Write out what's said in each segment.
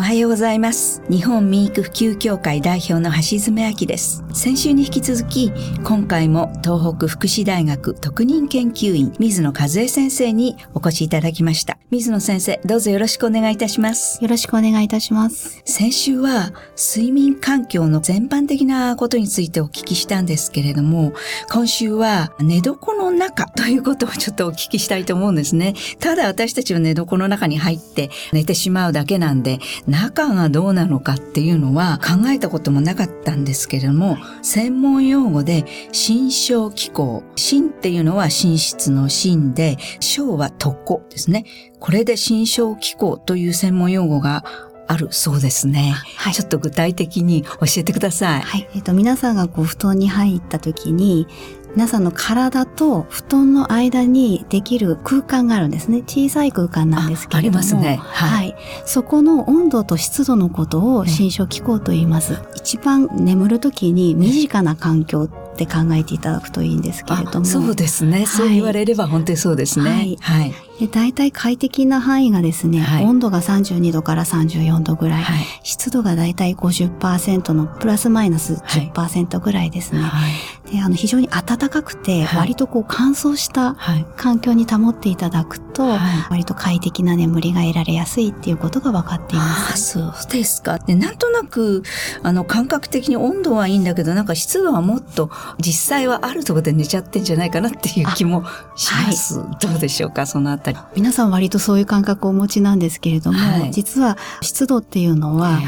おはようございます。日本民育普及協会代表の橋爪明です。先週に引き続き今回も東北福祉大学特任研究員水野和恵先生にお越しいただきました。水野先生どうぞよろしくお願いいたします。よろしくお願いいたします。先週は睡眠環境の全般的なことについてお聞きしたんですけれども今週は寝床の中 ということをちょっとお聞きしたいと思うんですね。ただ私たちは寝床の中に入って寝てしまうだけなんで中がどうなのかっていうのは考えたこともなかったんですけれども、専門用語で心象気候。心っていうのは寝室の心で、章は床ですね。これで心象気候という専門用語があるそうですね。はい、ちょっと具体的に教えてください。はい。えっ、ー、と、皆さんがこう布団に入った時に、皆さんの体と布団の間にできる空間があるんですね。小さい空間なんですけれども。ありますね、はい。はい。そこの温度と湿度のことを心象気候と言います。ね、一番眠るときに身近な環境って考えていただくといいんですけれども。そうですね、はい、そう言われれば本当にそうですね。はい。はい、で大体快適な範囲がですね、はい、温度が32度から34度ぐらい、湿度が大体50%のプラスマイナス10%ぐらいですね。あの非常に暖かくて、割とこう乾燥した環境に保っていただくと、割と快適な眠りが得られやすいっていうことが分かっています。あそうですか。でなんとなくあの感覚的に温度はいいんだけど、なんか湿度はもっと実際はあるところで寝ちゃってんじゃないかなっていう気もします。どうでしょうか、そのあたり。皆さん割とそういう感覚をお持ちなんですけれども、はい、実は湿度っていうのは、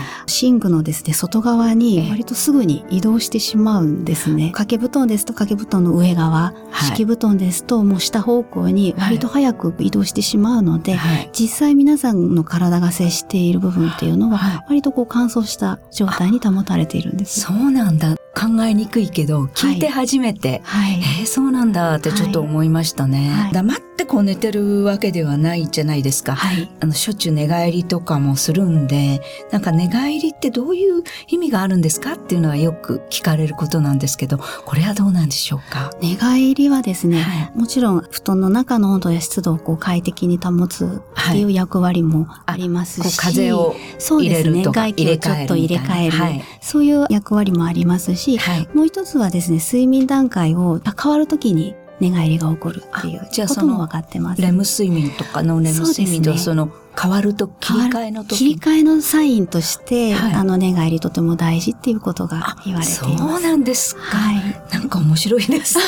寝具のですね、外側に割とすぐに移動してしまうんですね。掛け布団ですと掛け布団の上側、敷布団ですともう下方向に割と早く移動してしまうので、実際皆さんの体が接している部分っていうのは、割とこう乾燥した状態に保たれているんです。そうなんだ。考えにくいけど、聞いて初めて、はい、えー、そうなんだってちょっと思いましたね。はい、黙ってこう寝てるわけではないじゃないですか。はい、あの、しょっちゅう寝返りとかもするんで、なんか寝返りってどういう意味があるんですかっていうのはよく聞かれることなんですけど、これはどうなんでしょうか？寝返りはですね、はい、もちろん布団の中の温度や湿度をこう快適に保つっていう役割もありますし、風を入れるとか、外気をちょっと入れ替える、そういう役割もありますし、し、はい、もう一つはですね、睡眠段階を変わるときに寝返りが起こるっていうことも分かってます。レム睡眠とかノンレム睡眠とその変わると切り替えの時切り替えのサインとして、はい、あの寝返りとても大事っていうことが言われています。そうなんですか。はい、なんか面白いですね。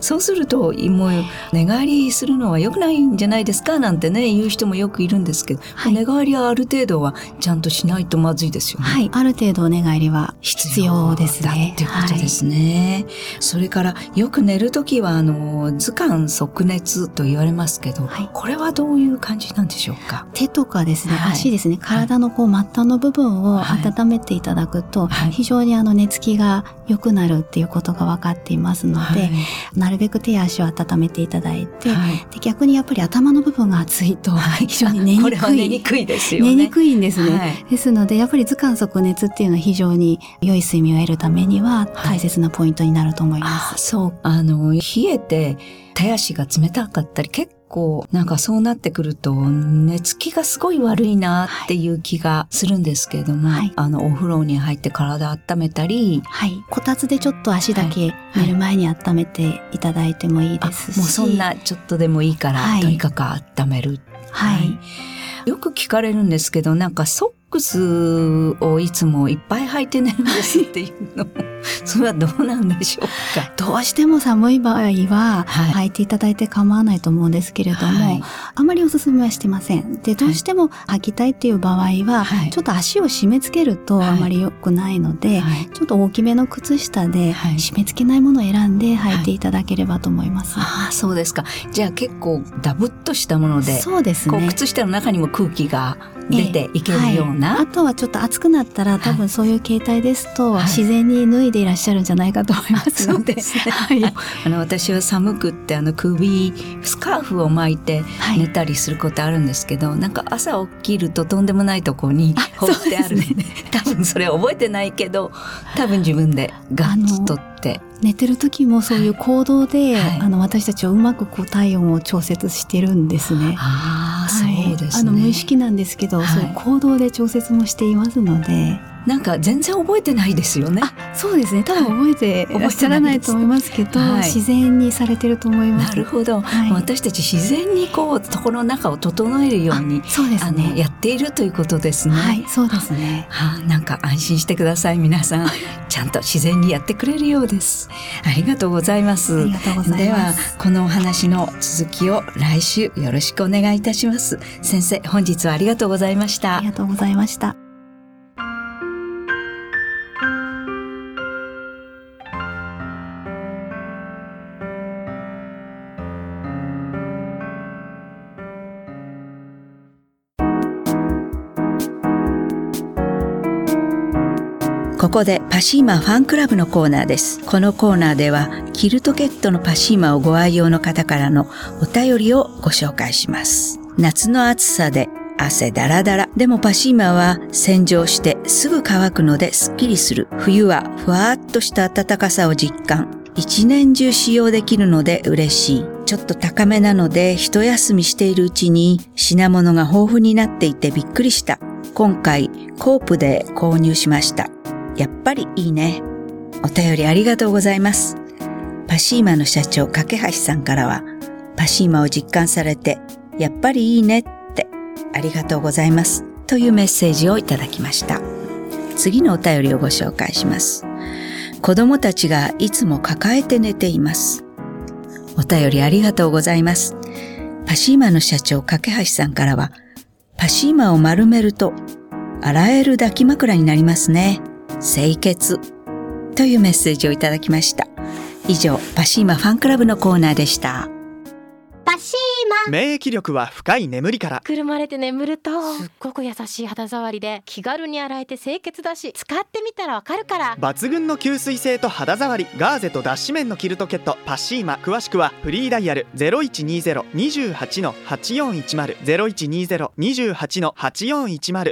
そうするともう寝返りするのは良くないんじゃないですかなんてね言う人もよくいるんですけど、はい、寝返りはある程度はちゃんとしないとまずいですよね。はい、ある程度寝返りは必要ですね。っていうことですね。はい、それからよく寝るときはあの図鑑即熱と言われますけど、はい、これはどういう感じなんでしょうか？手とかですね、足ですね、体のこう末端の部分を温めていただくと、非常にあの寝つきが良くなるっていうことが分かっていますので、なるべく手や足を温めていただいて、はい、で逆にやっぱり頭の部分が熱いと非常に寝にくい。寝にくいですよね。寝にくいんですね。はい、ですので、やっぱり図鑑即熱っていうのは非常に良い睡眠を得るためには大切なポイントになると思います。そう。あの、冷えて手足が冷たかったり結構なんかそうなってくると寝つきがすごい悪いなっていう気がするんですけれども、はい、あのお風呂に入って体温めたり、はい、こたつでちょっと足だけ寝る前に温めていただいてもいいですし、もうそんなちょっとでもいいから、とにかく温める。はい、よく聞かれるんですけど、なんかクスをいつもいっぱい履いて寝るんですっていうの。も それはどうなんでしょうか？どうしても寒い場合は、履いていただいて構わないと思うんですけれども、はい、あまりおすすめはしてません。で、どうしても履きたいっていう場合は、はい、ちょっと足を締め付けるとあまり良くないので、はい、ちょっと大きめの靴下で締め付けないものを選んで履いていただければと思います。ああ、そうですか。じゃあ結構ダブっとしたもので、そうですね。靴下の中にも空気が出ていけるような、あとはちょっと暑くなったら多分そういう形態ですと、自然に脱いでいらっしゃるんじゃないかと思いますので、はい、あの私は寒くってあの首スカーフを巻いて寝たりすることあるんですけど、はい、なんか朝起きるととんでもないとこに放ってある、ね、多分それ覚えてないけど多分自分でガッツ取って。寝てる時もそういう行動で、はい、あの私たちはうまくこう体温を調節してるんですね。あそうですね。あの無意識なんですけど、はい、そういう行動で調節もしていますので。なんか全然覚えてないですよね。あ、そうですね。多分覚えてらっしゃらないと思いますけど、はい、自然にされてると思います。なるほど。はい、私たち自然にこうところの中を整えるように、そうですね。やっているということですね。はい、そうですね。はあ、なんか安心してください皆さん。ちゃんと自然にやってくれるようです。ありがとうございます。ありがとうございます。ではこのお話の続きを来週よろしくお願いいたします。先生、本日はありがとうございました。ありがとうございました。ここでパシーマファンクラブのコーナーです。このコーナーではキルトケットのパシーマをご愛用の方からのお便りをご紹介します。夏の暑さで汗だらだら。でもパシーマは洗浄してすぐ乾くのですっきりする。冬はふわっとした暖かさを実感。一年中使用できるので嬉しい。ちょっと高めなので一休みしているうちに品物が豊富になっていてびっくりした。今回コープで購入しました。やっぱりいいね。お便りありがとうございます。パシーマの社長、架橋さんからは、パシーマを実感されて、やっぱりいいねって、ありがとうございます。というメッセージをいただきました。次のお便りをご紹介します。子供たちがいつも抱えて寝ています。お便りありがとうございます。パシーマの社長、架橋さんからは、パシーマを丸めると、洗える抱き枕になりますね。清潔。というメッセージをいただきました。以上、パシーマファンクラブのコーナーでした。パシーマ。免疫力は深い眠りから。くるまれて眠るとすっごく優しい肌触りで気軽に洗えて清潔だし使ってみたらわかるから。抜群の吸水性と肌触りガーゼと脱脂綿のキルトケットパシーマ。詳しくはフリーダイヤル0120-28-8410 0120-28-8410